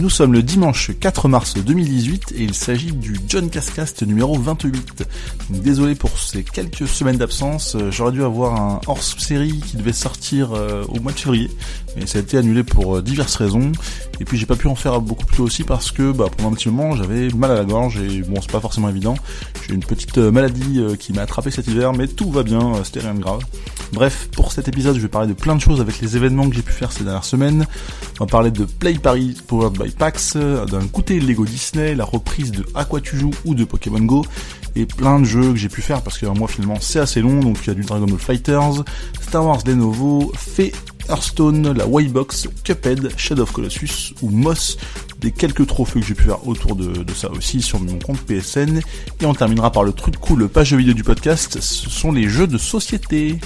Nous sommes le dimanche 4 mars 2018 et il s'agit du John Cascast numéro 28. désolé pour ces quelques semaines d'absence, euh, j'aurais dû avoir un hors-série qui devait sortir euh, au mois de février, mais ça a été annulé pour euh, diverses raisons. Et puis j'ai pas pu en faire beaucoup plus tôt aussi parce que bah, pendant un petit moment j'avais mal à la gorge et bon c'est pas forcément évident. J'ai une petite maladie qui m'a attrapé cet hiver mais tout va bien, c'était rien de grave. Bref, pour cet épisode je vais parler de plein de choses avec les événements que j'ai pu faire ces dernières semaines. On va parler de Play Paris Powered by PAX, d'un goûter Lego Disney, la reprise de À quoi tu joues ou de Pokémon Go, et plein de jeux que j'ai pu faire parce que moi finalement c'est assez long, donc il y a du Dragon Ball Fighters, Star Wars Lenovo, Fée Hearthstone, la Waybox, Cuphead, Shadow of Colossus ou Moss, des quelques trophées que j'ai pu faire autour de, de, ça aussi sur mon compte PSN. Et on terminera par le truc cool, le page vidéo du podcast, ce sont les jeux de société.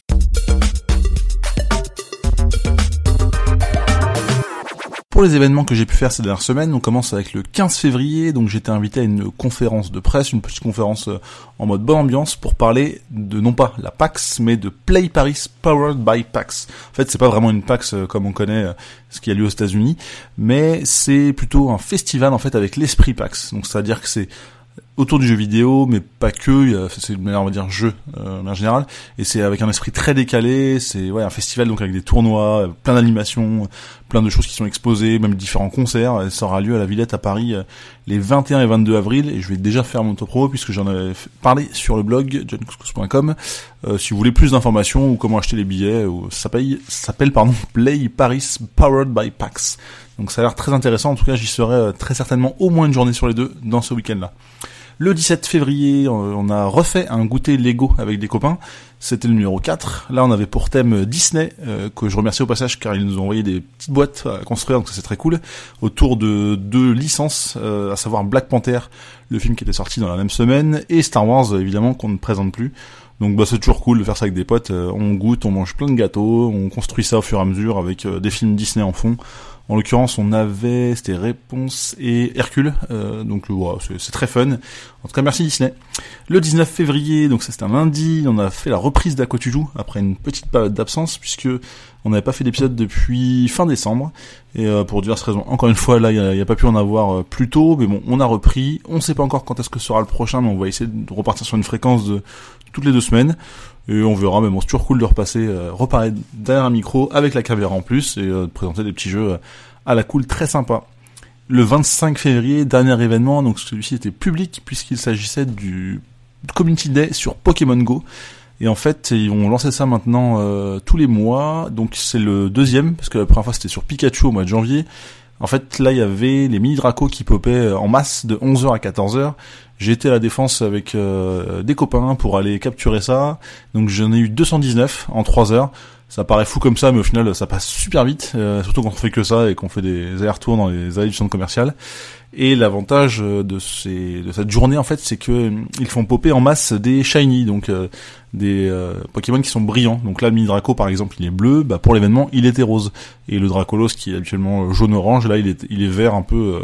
Pour les événements que j'ai pu faire ces dernières semaines, on commence avec le 15 février, donc j'étais invité à une conférence de presse, une petite conférence euh, en mode bonne ambiance pour parler de non pas la PAX, mais de Play Paris Powered by PAX. En fait, c'est pas vraiment une PAX euh, comme on connaît euh, ce qui a lieu aux États-Unis, mais c'est plutôt un festival en fait avec l'esprit PAX. Donc c'est-à-dire que c'est autour du jeu vidéo, mais pas que. C'est une manière, on va dire, jeu euh, en général. Et c'est avec un esprit très décalé. C'est ouais un festival donc avec des tournois, euh, plein d'animations, plein de choses qui sont exposées, même différents concerts. Ça aura lieu à la Villette à Paris euh, les 21 et 22 avril. Et je vais déjà faire mon top pro puisque j'en avais parlé sur le blog johncouscous.com. Euh, si vous voulez plus d'informations ou comment acheter les billets, ça s'appelle pardon Play Paris Powered by PAX. Donc ça a l'air très intéressant. En tout cas, j'y serai très certainement au moins une journée sur les deux dans ce week-end-là. Le 17 février, on a refait un goûter Lego avec des copains. C'était le numéro 4. Là, on avait pour thème Disney, euh, que je remercie au passage car ils nous ont envoyé des petites boîtes à construire, donc c'est très cool, autour de deux licences, euh, à savoir Black Panther, le film qui était sorti dans la même semaine, et Star Wars, évidemment, qu'on ne présente plus. Donc bah, c'est toujours cool de faire ça avec des potes. Euh, on goûte, on mange plein de gâteaux, on construit ça au fur et à mesure avec des films Disney en fond. En l'occurrence, on avait, c'était Réponse et Hercule, euh, donc voilà, c'est très fun. En tout cas, merci Disney. Le 19 février, donc ça c'était un lundi, on a fait la reprise d'À après une petite période d'absence puisque on n'avait pas fait d'épisode depuis fin décembre et euh, pour diverses raisons. Encore une fois, là, il n'y a, pas pu en avoir euh, plus tôt, mais bon, on a repris. On sait pas encore quand est-ce que sera le prochain, mais on va essayer de repartir sur une fréquence de toutes les deux semaines. Et on verra, mais bon, c'est toujours cool de repasser, euh, reparler derrière un micro avec la caméra en plus et euh, de présenter des petits jeux à la cool très sympa. Le 25 février, dernier événement, donc celui-ci était public puisqu'il s'agissait du Community Day sur Pokémon Go. Et en fait, ils vont lancer ça maintenant euh, tous les mois. Donc c'est le deuxième, parce que la première fois c'était sur Pikachu au mois de janvier. En fait, là, il y avait les mini Draco qui popaient en masse de 11h à 14h. Été à la défense avec euh, des copains pour aller capturer ça. Donc j'en ai eu 219 en 3 heures. Ça paraît fou comme ça, mais au final ça passe super vite, euh, surtout quand on fait que ça et qu'on fait des allers-retours dans les allées du centre commercial. Et l'avantage de, ces, de cette journée en fait, c'est que euh, ils font popper en masse des shiny, donc des Pokémon qui sont brillants. Donc là, le mini Draco par exemple, il est bleu. Bah pour l'événement, il était rose. Et le Dracolos qui est habituellement jaune-orange, là il est, il est vert un peu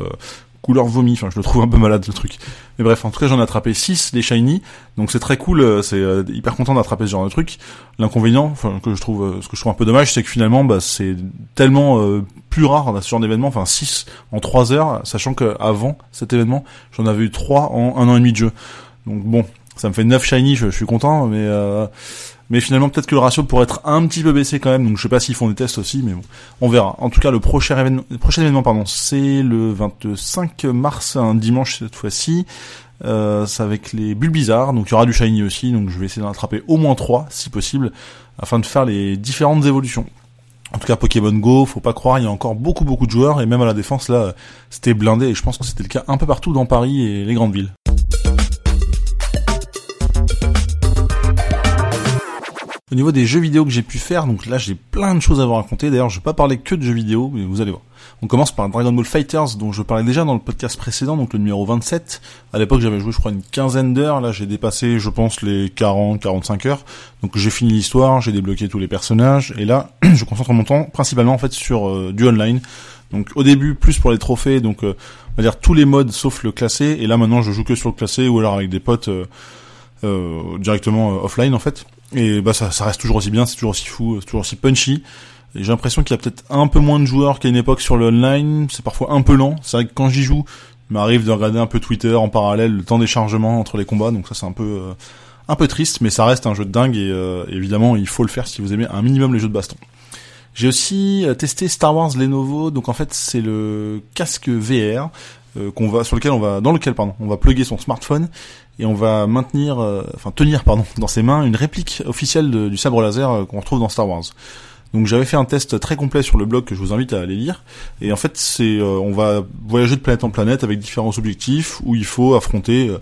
couleur vomi. Enfin, je le trouve un peu malade le truc. Mais bref, en tout cas, j'en ai attrapé 6 des shiny, donc c'est très cool. Euh, c'est euh, hyper content d'attraper ce genre de truc. L'inconvénient, enfin que je trouve, euh, ce que je trouve un peu dommage, c'est que finalement, bah, c'est tellement plus rare ce genre d'événement. Enfin, 6 en 3 heures, sachant que avant cet événement, j'en avais eu 3 en un an et demi de jeu. Donc bon, ça me fait 9 shiny, je, je suis content, mais mais finalement, peut-être que le ratio pourrait être un petit peu baissé quand même. Donc, je sais pas s'ils font des tests aussi, mais bon, on verra. En tout cas, le prochain événement, pardon, c'est le 25 mars, un dimanche cette fois-ci. Euh, c'est avec les bulles bizarres, donc il y aura du shiny aussi, donc je vais essayer d'en attraper au moins 3 si possible, afin de faire les différentes évolutions. En tout cas, Pokémon Go, faut pas croire, il y a encore beaucoup beaucoup de joueurs, et même à la défense là, c'était blindé, et je pense que c'était le cas un peu partout dans Paris et les grandes villes. Au niveau des jeux vidéo que j'ai pu faire, donc là j'ai plein de choses à vous raconter. D'ailleurs, je vais pas parler que de jeux vidéo, mais vous allez voir. On commence par Dragon Ball Fighters, dont je parlais déjà dans le podcast précédent, donc le numéro 27. À l'époque, j'avais joué, je crois, une quinzaine d'heures. Là, j'ai dépassé, je pense, les 40, 45 heures. Donc, j'ai fini l'histoire, j'ai débloqué tous les personnages, et là, je concentre mon temps principalement en fait sur euh, du online. Donc, au début, plus pour les trophées. Donc, euh, on va dire tous les modes sauf le classé. Et là maintenant, je joue que sur le classé ou alors avec des potes euh, directement offline en fait. Et bah ça, ça reste toujours aussi bien, c'est toujours aussi fou, c'est toujours aussi punchy. J'ai l'impression qu'il y a peut-être un peu moins de joueurs qu'à une époque sur le online. C'est parfois un peu lent. C'est vrai que quand j'y joue, il m'arrive de regarder un peu Twitter en parallèle, le temps des chargements entre les combats. Donc ça, c'est un peu euh, un peu triste, mais ça reste un jeu de dingue et euh, évidemment, il faut le faire si vous aimez un minimum les jeux de baston. J'ai aussi euh, testé Star Wars Lenovo. Donc en fait, c'est le casque VR qu'on va sur lequel on va dans lequel pardon, on va plugger son smartphone et on va maintenir, enfin tenir pardon, dans ses mains une réplique officielle du sabre laser qu'on retrouve dans Star Wars. Donc j'avais fait un test très complet sur le blog que je vous invite à aller lire. Et en fait, c'est euh, on va voyager de planète en planète avec différents objectifs où il faut affronter euh,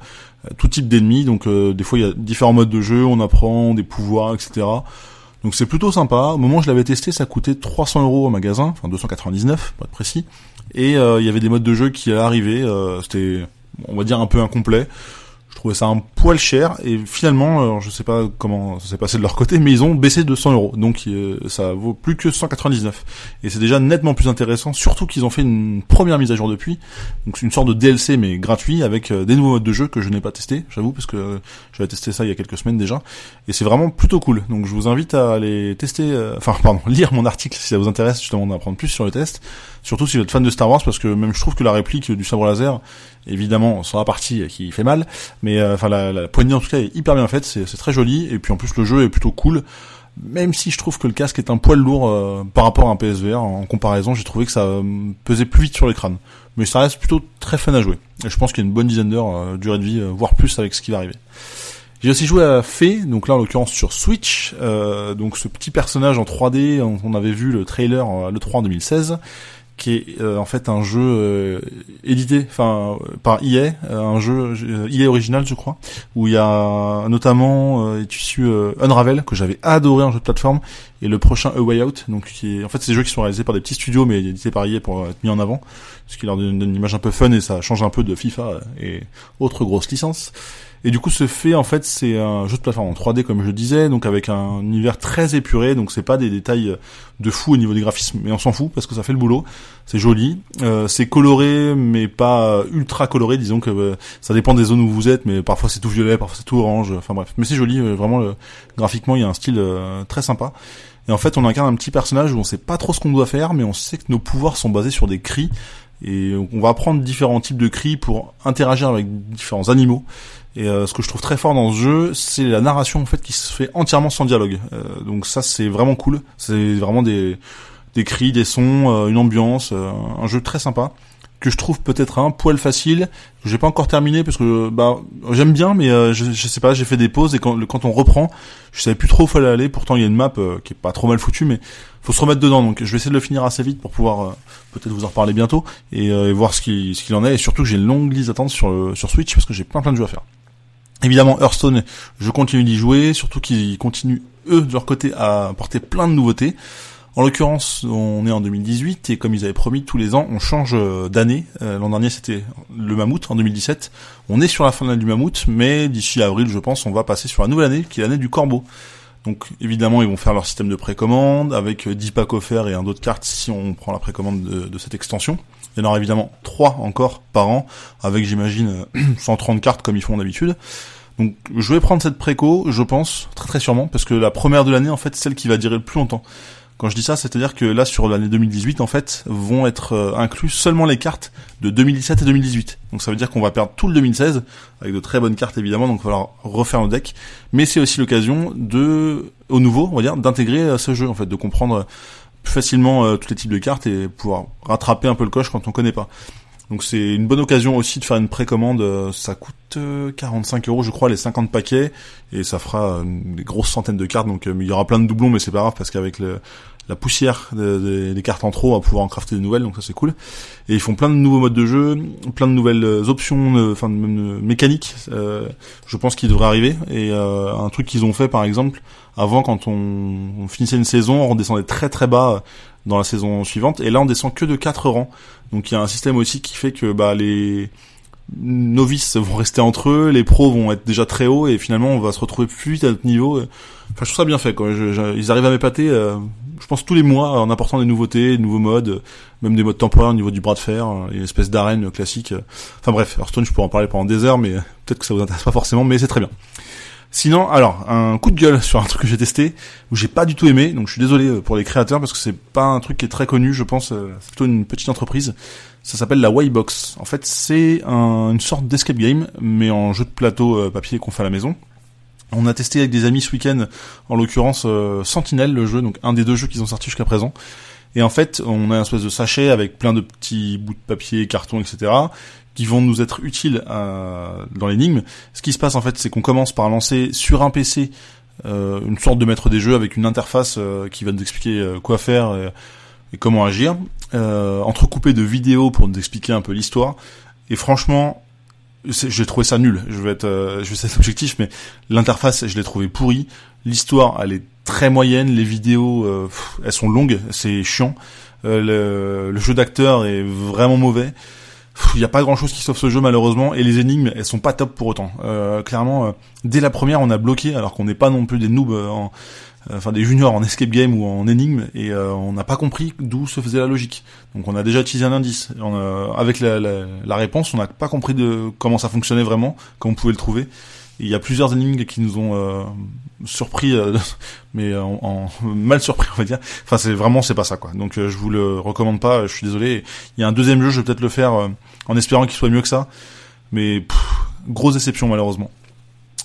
tout type d'ennemis. Donc euh, des fois il y a différents modes de jeu, on apprend des pouvoirs, etc. Donc c'est plutôt sympa. Au moment où je l'avais testé, ça coûtait 300 euros au magasin, enfin 299 pour être précis. Et il y avait des modes de jeu qui allaient arriver. C'était, on va dire, un peu incomplet je trouvais ça un poil cher et finalement alors je sais pas comment ça s'est passé de leur côté mais ils ont baissé de 100 euros. Donc euh, ça vaut plus que 199 et c'est déjà nettement plus intéressant surtout qu'ils ont fait une première mise à jour depuis. Donc c'est une sorte de DLC mais gratuit avec euh, des nouveaux modes de jeu que je n'ai pas testé j'avoue parce que euh, j'avais testé ça il y a quelques semaines déjà. Et c'est vraiment plutôt cool. Donc je vous invite à aller tester enfin pardon lire mon article si ça vous intéresse justement d'apprendre plus sur le test. Surtout si vous êtes fan de Star Wars parce que même je trouve que la réplique du sabre laser évidemment sur la partie qui fait mal mais euh, enfin la, la, poignée en tout cas est hyper bien faite c'est très joli. Et puis en plus le jeu est plutôt cool. Même si je trouve que le casque est un poil lourd euh, par rapport à un PSVR en comparaison j'ai trouvé que ça euh, pesait plus vite sur l'écran. Mais ça reste plutôt très fun à jouer. Et je pense qu'il y a une bonne dizaine d'heures durée de vie voire plus avec ce qui va arriver. J'ai aussi joué à Fée, donc là en l'occurrence sur Switch, donc ce petit personnage en 3D, on, on avait vu le trailer le 3 en 2016, qui est euh, en fait un jeu euh, édité enfin par EA, euh, un jeu EA original je crois, où il y a notamment est issu Unravel que j'avais adoré en jeu de plateforme et le prochain A Way Out donc qui est en fait c'est des jeux qui sont réalisés par des petits studios mais EA pour être mis en avant ce qui leur donne une image un peu fun et ça change un peu de FIFA et autres grosses licences. Et du coup, ce fait, en fait, c'est un jeu de plateforme en 3D, comme je disais, donc avec un univers très épuré, donc c'est pas des détails de fou au niveau des graphismes, mais on s'en fout parce que ça fait le boulot. C'est joli, euh, c'est coloré, mais pas ultra coloré. Disons que euh, ça dépend des zones où vous êtes, mais parfois c'est tout violet, parfois c'est tout orange. Enfin bref, mais c'est joli, euh, vraiment. graphiquement, il y a un style très sympa. Et en fait, on incarne un petit personnage où on sait pas trop ce qu'on doit faire, mais on sait que nos pouvoirs sont basés sur des cris. Et on va apprendre différents types de cris pour interagir avec différents animaux. Et euh, ce que je trouve très fort dans ce jeu, c'est la narration en fait qui se fait entièrement sans dialogue. Euh, donc ça c'est vraiment cool. C'est vraiment des des cris, des sons, euh, une ambiance, un jeu très sympa que je trouve peut-être un poil facile. Que j'ai pas encore terminé parce que bah j'aime bien, mais je, je, sais pas, j'ai fait des pauses et quand quand on reprend, je savais plus trop où fallait aller. Pourtant il y a une map qui est pas trop mal foutue, mais faut se remettre dedans. Donc je vais essayer de le finir assez vite pour pouvoir peut-être vous en reparler bientôt et, et voir ce qu'il ce qu'il en est. Et surtout que j'ai une longue liste d'attente sur sur Switch parce que j'ai plein plein de jeux à faire. Évidemment, Hearthstone, je continue d'y jouer, surtout qu'ils continuent, eux, de leur côté, à apporter plein de nouveautés. En l'occurrence, on est en 2018 et comme ils avaient promis, tous les ans, on change euh, d'année. Euh, l'an dernier, c'était le mammouth en 2017. On est sur la fin de l'année du mammouth, mais d'ici avril, je pense, on va passer sur la nouvelle année, qui est l'année du corbeau. Donc évidemment, ils vont faire leur système de précommande avec 10 euh, packs offerts et un d'autres cartes si on prend la précommande de, de cette extension. Il y en aura évidemment 3 encore par an, avec j'imagine 130 cartes comme ils font d'habitude. Donc je vais prendre cette préco, je pense, très très sûrement, parce que la première de l'année, en fait, celle qui va durer le plus longtemps. Quand je dis ça, c'est-à-dire que là, sur l'année 2018, en fait, vont être euh, inclus seulement les cartes de 2017 et 2018. Donc ça veut dire qu'on va perdre tout le 2016, avec de très bonnes cartes évidemment, donc il va falloir refaire nos decks. Mais c'est aussi l'occasion de, au nouveau, on va dire, d'intégrer euh, ce jeu, en fait, de comprendre plus facilement euh, tous les types de cartes et pouvoir rattraper un peu le coche quand on connaît pas. Donc c'est une bonne occasion aussi de faire une précommande. Euh, ça coûte 45 euh, euros, je crois, les 50 paquets, et ça fera euh, des grosses centaines de cartes. Donc il y aura plein de doublons, mais c'est pas grave parce qu'avec la poussière des, cartes en trop, on va pouvoir en crafter de nouvelles, donc ça c'est cool. Et ils font plein de nouveaux modes de jeu, plein de nouvelles options, enfin mécaniques. je pense qu'ils devraient arriver. Et un truc qu'ils ont fait, par exemple, avant quand on, on, finissait une saison, on redescendait très très bas dans la saison suivante, et là on descend que de 4 rangs. Donc il y a un système aussi qui fait que bah les novices vont rester entre eux, les pros vont être déjà très hauts et finalement on va se retrouver plus vite à notre niveau. Enfin, je trouve ça bien fait. Quoi. ils arrivent à m'épater. Euh, je pense tous les mois en apportant des nouveautés, de nouveaux modes, même des modes temporaires au niveau du bras de fer, une espèce d'arène classique. Enfin bref, Hearthstone, je pourrais en parler pendant des heures, mais peut-être que ça vous intéresse pas forcément, mais c'est très bien. Sinon, alors, un coup de gueule sur un truc que j'ai testé, où j'ai pas du tout aimé, donc je suis désolé euh, pour les créateurs, parce que c'est pas un truc qui est très connu, je pense, euh, c'est plutôt une petite entreprise. Ça s'appelle la Waybox. En fait, c'est une sorte d'escape game, mais en jeu de plateau euh, papier qu'on fait à la maison. On a testé avec des amis ce week-end, en l'occurrence Sentinel, le jeu, donc un des deux jeux qui sont sortis jusqu'à présent. Et en fait, on a un espèce de sachet avec plein de petits bouts de papier, carton, etc qui vont nous être utiles euh, dans l'énigme. Ce qui se passe en fait, c'est qu'on commence par lancer sur un PC euh, une sorte de maître des jeux avec une interface euh, qui va nous expliquer quoi faire comment agir, entrecoupé de vidéos pour nous expliquer un peu l'histoire. Et franchement, j'ai trouvé ça nul. Je vais être, je vais être objectif, mais l'interface, je l'ai trouvé pourrie. L'histoire, elle est très moyenne. Les vidéos, elles sont longues, c'est chiant. le, le, jeu d'acteur est vraiment mauvais il n'y a pas grand chose qui sauve ce jeu malheureusement et les énigmes elles sont pas top pour autant. Euh, clairement, euh, dès la première on a bloqué alors qu'on n'est pas non plus des noobs, euh, en, enfin des juniors en escape game ou en énigme et on n'a pas compris d'où se faisait la logique. Donc on a déjà utilisé un indice. avec la, la, la, réponse, on n'a pas compris de comment ça fonctionnait vraiment, comment on pouvait le trouver. Il y a plusieurs énigmes qui nous ont surpris, mais en, mal surpris on va dire. Enfin c'est vraiment c'est pas ça quoi. Donc je vous le recommande pas. Je suis désolé. Il y a un deuxième jeu, je vais peut-être le faire en espérant qu'il soit mieux que ça. Mais grosse déception malheureusement.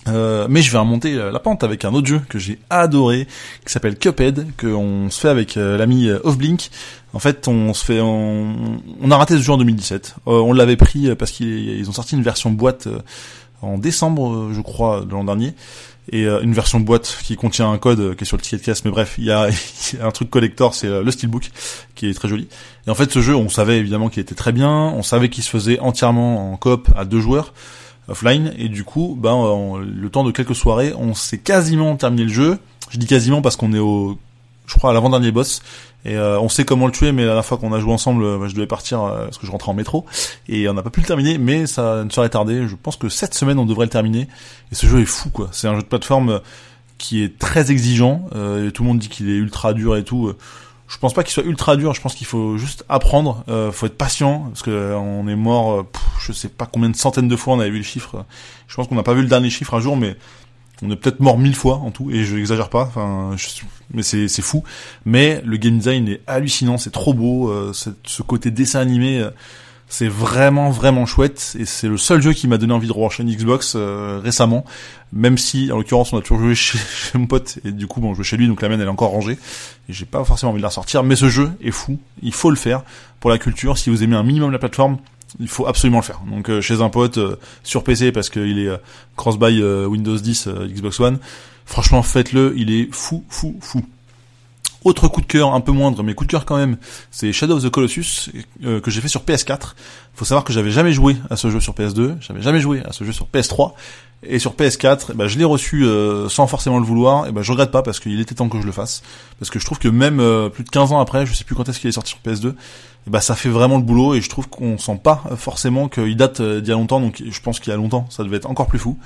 Euh, mais je vais remonter euh, la pente avec un autre jeu que j'ai adoré, qui s'appelle Cuphead, qu'on se fait avec euh, l'ami Offblink. En fait, on se fait, on, on, a raté ce jeu en 2017. on l'avait pris parce qu'ils ont sorti une version boîte en décembre, je crois, de l'an dernier. Et euh, une version boîte qui contient un code qui est sur le ticket de caisse. Mais bref il y a, un truc collector c'est euh, le steelbook qui est très joli. Et en fait ce jeu on savait évidemment qu'il était très bien. On savait qu'il se faisait entièrement en coop à deux joueurs offline. Et du coup ben le temps de quelques soirées on s'est quasiment terminé le jeu. Je dis quasiment parce qu'on est au je crois à l'avant-dernier boss. Et euh, on sait comment le tuer mais la fois qu'on a joué ensemble euh, je devais partir euh, parce que je rentrais en métro. Et on n'a pas pu le terminer mais ça ne serait tardé. Je pense que cette semaine on devrait le terminer. Et ce jeu est fou quoi. C'est un jeu de plateforme qui est très exigeant. Et tout le monde dit qu'il est ultra dur et tout. Je pense pas qu'il soit ultra dur. Je pense qu'il faut juste apprendre. Euh, faut être patient parce que on est mort je sais pas combien de centaines de fois on avait vu le chiffre je pense qu'on n'a pas vu le dernier chiffre un jour mais on est peut-être mort mille fois en tout, et je n'exagère pas. Enfin, mais c'est c'est fou. Mais le game design est hallucinant, c'est trop beau. Euh, ce côté dessin animé, euh, c'est vraiment vraiment chouette. Et c'est le seul jeu qui m'a donné envie de une Xbox euh, récemment. Même si, en l'occurrence, on a toujours joué chez, mon pote, et du coup, bon, je joue chez lui, donc la mienne elle est encore rangée. Et j'ai pas forcément envie de la sortir. Mais ce jeu est fou. Il faut le faire pour la culture. Si vous aimez un minimum la plateforme, il faut absolument le faire. Donc euh, chez un pote euh, sur PC parce qu'il est euh, cross-buy Windows 10 Xbox One. Franchement, faites-le, il est fou, fou, fou. Autre coup de cœur, un peu moindre, mais coup de cœur quand même, c'est Shadow of the Colossus que j'ai fait sur PS4. Faut savoir que j'avais jamais joué à ce jeu sur PS2, j'avais jamais joué à ce jeu sur PS3 et sur PS4. bah, je l'ai reçu sans forcément le vouloir. Et bah, je regrette pas parce qu'il était temps que je le fasse, parce que je trouve que même plus de 15 ans après, je sais plus quand est-ce qu'il est sorti sur PS2, bah ça fait vraiment le boulot et je trouve qu'on sent pas forcément qu'il date euh, d'il y a longtemps donc je pense qu'il y a longtemps ça devait être encore plus fou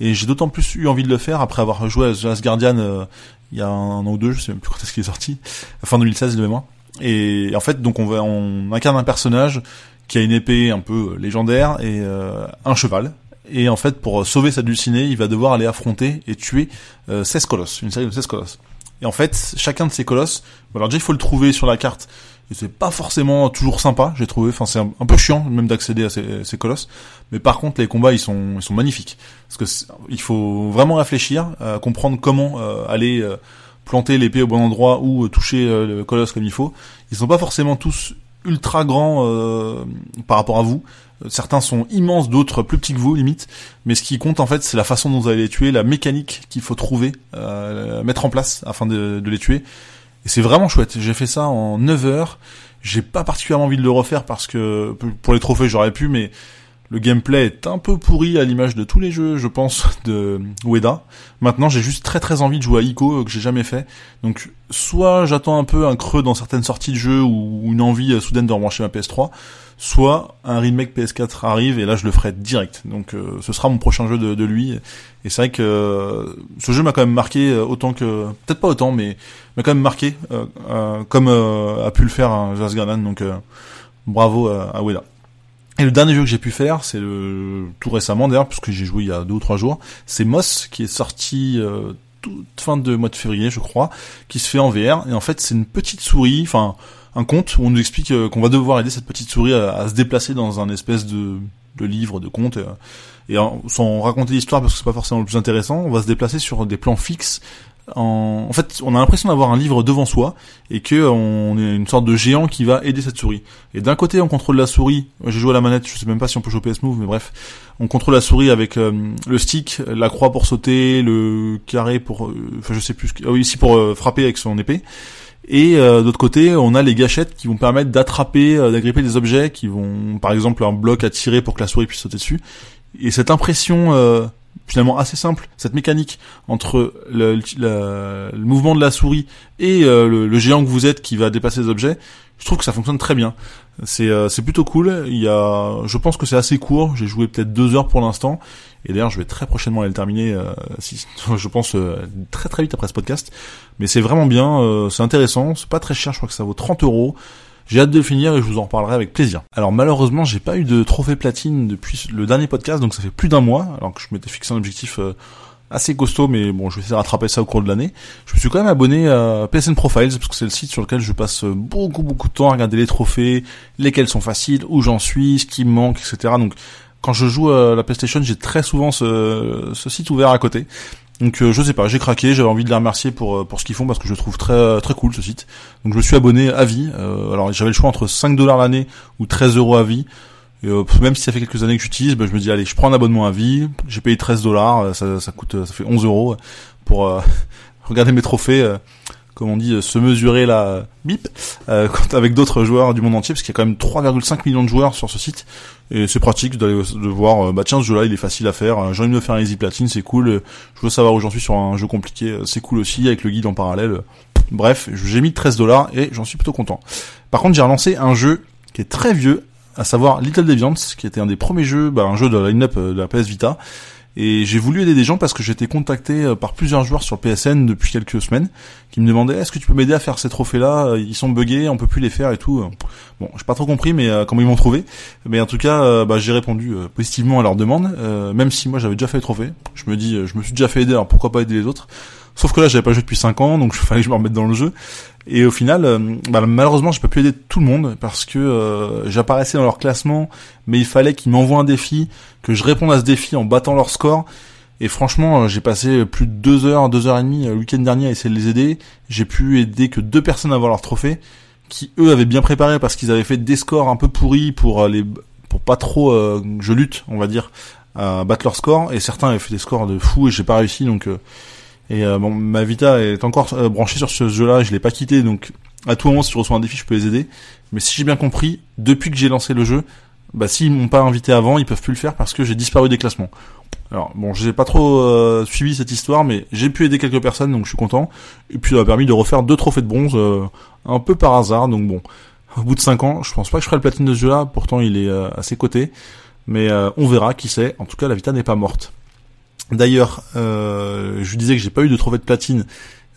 et j'ai d'autant plus eu envie de le faire après avoir joué à The Last Guardian euh, il y a un an ou deux je sais même plus quand est-ce qu'il est sorti fin 2016 de mémoire. Et en fait donc on va on incarne un personnage qui a une épée un peu légendaire et euh, un cheval. Et en fait pour sauver sa dulcinée il va devoir aller affronter et tuer 16 colosses une série de 16 colosses et en fait chacun de ces colosses alors déjà il faut le trouver sur la carte et c'est pas forcément toujours sympa, j'ai trouvé. Enfin, c'est un, peu chiant même d'accéder à ces, ces, colosses. Mais par contre, les combats, ils sont, ils sont magnifiques. Parce que il faut vraiment réfléchir, à comprendre comment euh, aller euh, planter l'épée au bon endroit ou euh, toucher le colosse comme il faut. Ils sont pas forcément tous ultra grands par rapport à vous. Certains sont immenses, d'autres plus petits que vous, limite. Mais ce qui compte en fait, c'est la façon dont vous allez les tuer, la mécanique qu'il faut trouver, mettre en place afin de, de les tuer. Et c'est vraiment chouette. J'ai fait ça en 9 heures. J'ai pas particulièrement envie de le refaire parce que pour les trophées j'aurais pu, mais Le gameplay est un peu pourri à l'image de tous les jeux, je pense, de Ueda. Maintenant, j'ai juste très très envie de jouer à Ico que j'ai jamais fait. Donc, soit j'attends un peu un creux dans certaines sorties de jeux ou une envie soudaine de rebrancher ma PS3, soit un remake PS4 arrive et là je le ferai direct. Donc, euh, ce sera mon prochain jeu de, lui. Et c'est vrai que euh, ce jeu m'a quand même marqué euh, autant que peut-être pas autant, mais m'a quand même marqué comme a pu le faire un Jas Donc, bravo à Ueda. Et le dernier jeu que j'ai pu faire, c'est le tout récemment d'ailleurs, puisque j'ai joué il y a deux ou trois jours, c'est Moss qui est sorti euh, toute fin de mois de février, je crois, qui se fait en VR. Et en fait, c'est une petite souris, enfin un conte où on nous explique euh, qu'on va devoir aider cette petite souris à, se déplacer dans un espèce de, de livre, de conte. Euh, et, sans raconter l'histoire parce que c'est pas forcément le plus intéressant, on va se déplacer sur des plans fixes en... fait, on a l'impression d'avoir un livre devant soi et que on est une sorte de géant qui va aider cette souris. Et d'un côté, on contrôle la souris. J'ai joué à la manette, je sais même pas si on peut jouer PS Move, mais bref, on contrôle la souris avec euh, le stick, la croix pour sauter, le carré pour, euh, enfin je sais plus, ah oui, ici pour euh, frapper avec son épée. Et d'autre côté, on a les gâchettes qui vont permettre d'attraper, d'agripper des objets, qui vont, par exemple, un bloc à tirer pour que la souris puisse sauter dessus. Et cette impression finalement assez simple, cette mécanique entre le, le, mouvement de la souris et euh, le, géant que vous êtes qui va dépasser les objets, je trouve que ça fonctionne très bien. C'est euh, c'est plutôt cool. Il y a, je pense que c'est assez court. J'ai joué peut-être deux heures pour l'instant. Et d'ailleurs, je vais très prochainement aller le terminer. Euh, si, je pense très très vite après ce podcast. Mais c'est vraiment bien. c'est intéressant. C'est pas très cher. Je crois que ça vaut 30 euros. J'ai hâte de le finir et je vous en reparlerai avec plaisir. Alors malheureusement, j'ai pas eu de trophée platine depuis le dernier podcast, donc ça fait plus d'un mois, alors que je m'étais fixé un objectif euh, assez costaud, mais bon, je vais essayer de rattraper ça au cours de l'année. Je me suis quand même abonné à PSN Profiles, parce que c'est le site sur lequel je passe beaucoup beaucoup de temps à regarder les trophées, lesquels sont faciles, où j'en suis, ce qui me manque, etc. Donc quand je joue à la PlayStation, j'ai très souvent ce, ce site ouvert à côté. Donc euh, je sais pas, j'ai craqué, j'avais envie de les remercier pour euh, pour ce qu'ils font parce que je trouve très très cool ce site. Donc je me suis abonné à vie. Euh, alors j'avais le choix entre 5 dollars l'année ou 13 euros à vie. Et, même si ça fait quelques années que j'utilise, bah, je me dis allez, je prends un abonnement à vie. J'ai payé 13 dollars, ça, ça coûte, ça fait 11 euros pour regarder mes trophées comme on dit, se mesurer la bip euh, avec d'autres joueurs du monde entier, parce qu'il y a quand même 3,5 millions de joueurs sur ce site, et c'est pratique d'aller de voir, euh, bah tiens, ce jeu-là, il est facile à faire, euh, j'ai envie de faire un easy platine, c'est cool, je veux savoir où j'en suis sur un jeu compliqué, c'est cool aussi, avec le guide en parallèle. Bref, j'ai mis 13 dollars et j'en suis plutôt content. Par contre, j'ai relancé un jeu qui est très vieux, à savoir Little Deviants, qui était un des premiers jeux, bah, un jeu de la line-up de la PS Vita, et j'ai voulu aider des gens parce que été contacté euh, par plusieurs joueurs sur PSN depuis quelques semaines qui me demandaient est-ce que tu peux m'aider à faire ces trophées-là? Euh, Ils sont buggés, on peut plus les faire et tout. Bon, j'ai pas trop compris, mais euh, comment ils m'ont trouvé. Mais en tout cas, bah, j'ai répondu positivement à leur demande, même si moi j'avais déjà fait les trophées. Je me dis, je me suis déjà fait aider, alors pourquoi pas aider les autres? Sauf que là, j'avais pas joué depuis 5 ans, donc il fallait que je me remette dans le jeu. Et au final, euh, bah, malheureusement, j'ai pas pu aider tout le monde parce que euh, j'apparaissais dans leur classement, mais il fallait qu'ils m'envoient un défi, que je réponde à ce défi en battant leur score. Et franchement, euh, j'ai passé plus de deux heures, deux heures et demie le week-end dernier à essayer de les aider. J'ai pu aider que deux personnes à avoir leur trophée, qui eux avaient bien préparé parce qu'ils avaient fait des scores un peu pourris pour les, pour pas trop, je lutte, on va dire, à battre leur score. Et certains avaient fait des scores de fou et j'ai pas réussi, donc et euh, bon, ma Vita est encore euh, branchée sur ce jeu-là, je l'ai pas quitté, donc à tout moment si je reçois un défi, je peux les aider. Mais si j'ai bien compris, depuis que j'ai lancé le jeu, bah s'ils m'ont pas invité avant, ils peuvent plus le faire parce que j'ai disparu des classements. Alors bon, j'ai pas trop euh, suivi cette histoire, mais j'ai pu aider quelques personnes, donc je suis content. Et puis ça m'a permis de refaire deux trophées de bronze, un peu par hasard. Donc bon, au bout de 5 ans, je pense pas que je ferai le platine de ce jeu-là. Pourtant, il est à ses côtés, mais on verra, qui sait. En tout cas, la Vita n'est pas morte. D'ailleurs, euh, je disais que j'ai pas eu de trophée de platine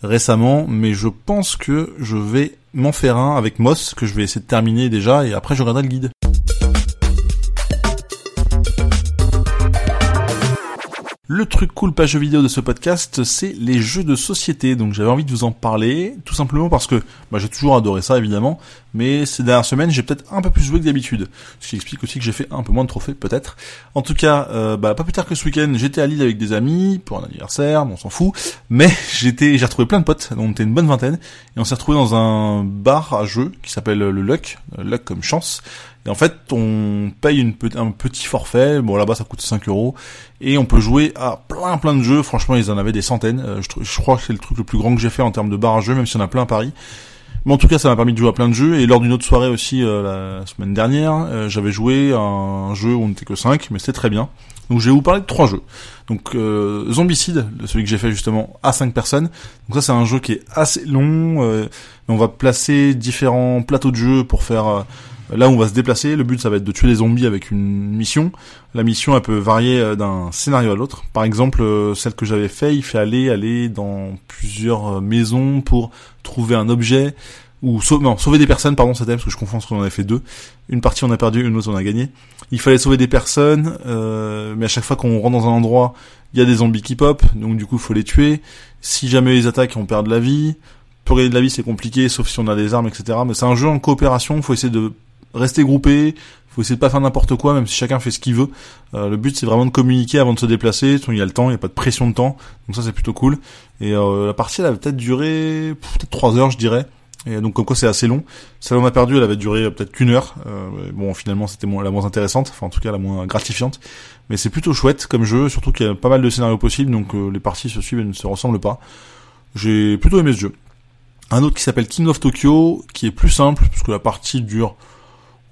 récemment, mais je pense que je vais m'en faire un avec Moss, que je vais essayer de terminer déjà, et après je regarderai le guide. Le truc cool page vidéo de ce podcast, c'est les jeux de société. Donc j'avais envie de vous en parler, tout simplement parce que bah, j'ai toujours adoré ça évidemment, mais ces dernières semaines j'ai peut-être un peu plus joué que d'habitude. Ce qui explique aussi que j'ai fait un peu moins de trophées peut-être. En tout cas, euh, bah, pas plus tard que ce week-end, j'étais à Lille avec des amis pour un anniversaire, on s'en fout, mais j'étais, j'ai retrouvé plein de potes, on était une bonne vingtaine, et on s'est retrouvé dans un bar à jeux qui s'appelle le Luck, Luck comme chance, et en fait, on paye un petit forfait. Bon, là-bas, ça coûte 5 euros. Et on peut jouer à plein, plein de jeux. Franchement, ils en avaient des centaines. Euh, je, crois que c'est le truc le plus grand que j'ai fait en termes de bar à jeux, même s'il y en a plein à Paris. Mais en tout cas, ça m'a permis de jouer à plein de jeux. Et lors d'une autre soirée aussi, euh, la semaine dernière, euh, j'avais joué à un jeu où on n'était que 5, mais c'était très bien. Donc je vais vous parler de trois jeux. Donc euh, Zombicide, celui que j'ai fait justement à 5 personnes. Donc ça c'est un jeu qui est assez long. Euh, on va placer différents plateaux de jeu pour faire là on va se déplacer. Le but ça va être de tuer des zombies avec une mission. La mission elle peut varier euh, d'un scénario à l'autre. Par exemple celle que j'avais fait, il fait aller aller dans plusieurs maisons pour trouver un objet ou non, sauver des personnes, pardon, c'était parce que je confonds parce qu'on en avait fait deux. Une partie on a perdu, une autre on a gagné. Il fallait sauver des personnes, euh, mais à chaque fois qu'on rentre dans un endroit, il y a des zombies qui pop, donc du coup il faut les tuer. Si jamais ils attaquent, on perd de la vie. Pour gagner de la vie, c'est compliqué, sauf si on a des armes, etc. Mais c'est un jeu en coopération, faut essayer de rester groupé, faut essayer de pas faire n'importe quoi, même si chacun fait ce qu'il veut. Euh, le but c'est vraiment de communiquer avant de se déplacer. Il y a le temps, il y a pas de pression de temps, donc ça c'est plutôt cool. Et euh, la partie elle a peut-être duré peut-être trois heures, je dirais. Et donc comme quoi c'est assez long. Celle on a perdu, elle avait duré peut-être qu'une heure. Euh, bon finalement c'était la moins intéressante, enfin en tout cas la moins gratifiante. Mais c'est plutôt chouette comme jeu, surtout qu'il y a pas mal de scénarios possibles, donc euh, les parties se suivent et ne se ressemblent pas. J'ai plutôt aimé ce jeu. Un autre qui s'appelle King of Tokyo, qui est plus simple, parce que la partie dure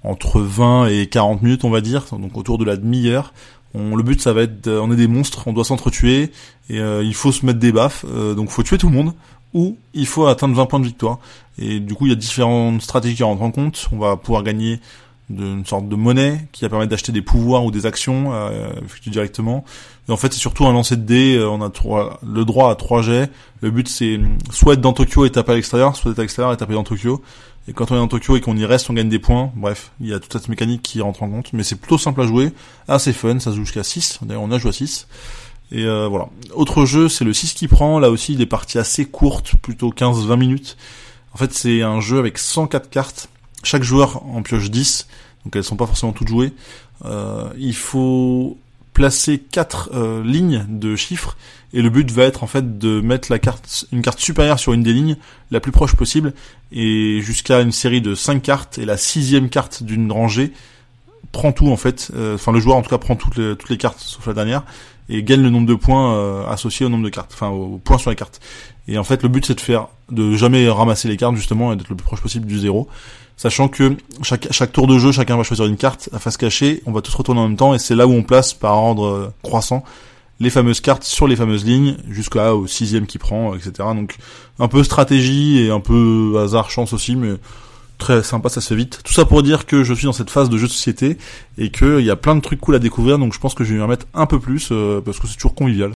entre 20 et 40 minutes on va dire, donc autour de la demi-heure. On, le but ça va être, on est des monstres, on doit s'entretuer et euh, il faut se mettre des baffes, euh, donc faut tuer tout le monde ou il faut atteindre 20 points de victoire. Et du coup, il y a différentes stratégies qui rentrent en compte. On va pouvoir gagner une sorte de monnaie qui va permettre d'acheter des pouvoirs ou des actions euh, directement. Et en fait, c'est surtout un lancer de dés. Euh, on a trois, le droit à 3 jets. Le but, c'est soit être dans Tokyo et taper à l'extérieur, soit être à l'extérieur et taper dans Tokyo. Et quand on est dans Tokyo et qu'on y reste, on gagne des points. Bref, il y a toute cette mécanique qui rentre en compte. Mais c'est plutôt simple à jouer, assez fun. Ça se joue jusqu'à 6. D'ailleurs, on a joué à 6. Et euh, voilà. Autre jeu, c'est le 6 qui prend. Là aussi, des parties assez courtes, plutôt 15-20 minutes. En fait, c'est un jeu avec 104 cartes. Chaque joueur en pioche 10, donc elles sont pas forcément toutes jouées. Euh, il faut placer quatre euh, lignes de chiffres et le but va être en fait de mettre la carte une carte supérieure sur une des lignes la plus proche possible et jusqu'à une série de 5 cartes et la sixième carte d'une rangée prend tout en fait enfin le joueur en tout cas prend toutes les, toutes les cartes sauf la dernière et gagne le nombre de points euh, associés au nombre de cartes, enfin aux points sur les cartes. Et en fait, le but c'est de faire, de jamais ramasser les cartes justement et d'être le plus proche possible du zéro, sachant que chaque chaque tour de jeu, chacun va choisir une carte à face cachée, on va tous retourner en même temps et c'est là où on place par ordre euh, croissant les fameuses cartes sur les fameuses lignes jusqu'à au sixième qui prend, etc. Donc un peu stratégie et un peu hasard chance aussi, mais très sympa, ça se fait vite. Tout ça pour dire que je suis dans cette phase de jeu de société et qu'il y a plein de trucs cool à découvrir, donc je pense que je vais y en mettre un peu plus euh, parce que c'est toujours convivial.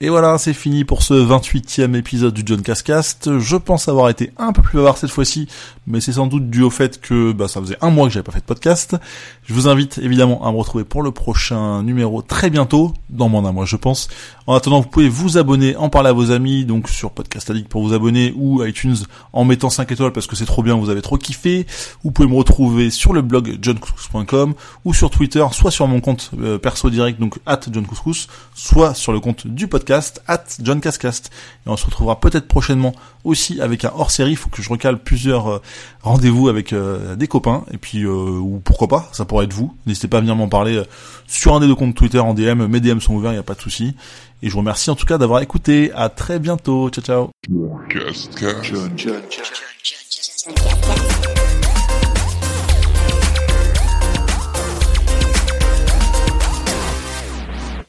Et voilà, c'est fini pour ce 28e épisode du John Cascast. Je pense avoir été un peu plus bavard cette fois-ci, mais c'est sans doute dû au fait que bah, ça faisait un mois que j'avais pas fait de podcast. Je vous invite évidemment à me retrouver pour le prochain numéro très bientôt, dans moins d'un mois je pense. En attendant, vous pouvez vous abonner, en parler à vos amis, donc sur Podcast Addict pour vous abonner, ou iTunes en mettant 5 étoiles parce que c'est trop bien, vous avez trop kiffé. Vous pouvez me retrouver sur le blog johncouscous.com ou sur Twitter, soit sur mon compte euh, perso direct, donc at johncouscous, soit sur le compte du podcast at John Cascast. Et on se retrouvera peut-être prochainement aussi avec un hors-série. Il faut que je recale plusieurs euh, rendez-vous avec euh, des copains. Et puis, ou pourquoi pas, ça pourrait être vous. N'hésitez pas à venir m'en parler sur un des deux comptes Twitter en DM. Mes DM sont ouverts, il n'y a pas de souci. Et je vous remercie en tout cas d'avoir écouté. À très bientôt. Ciao, ciao.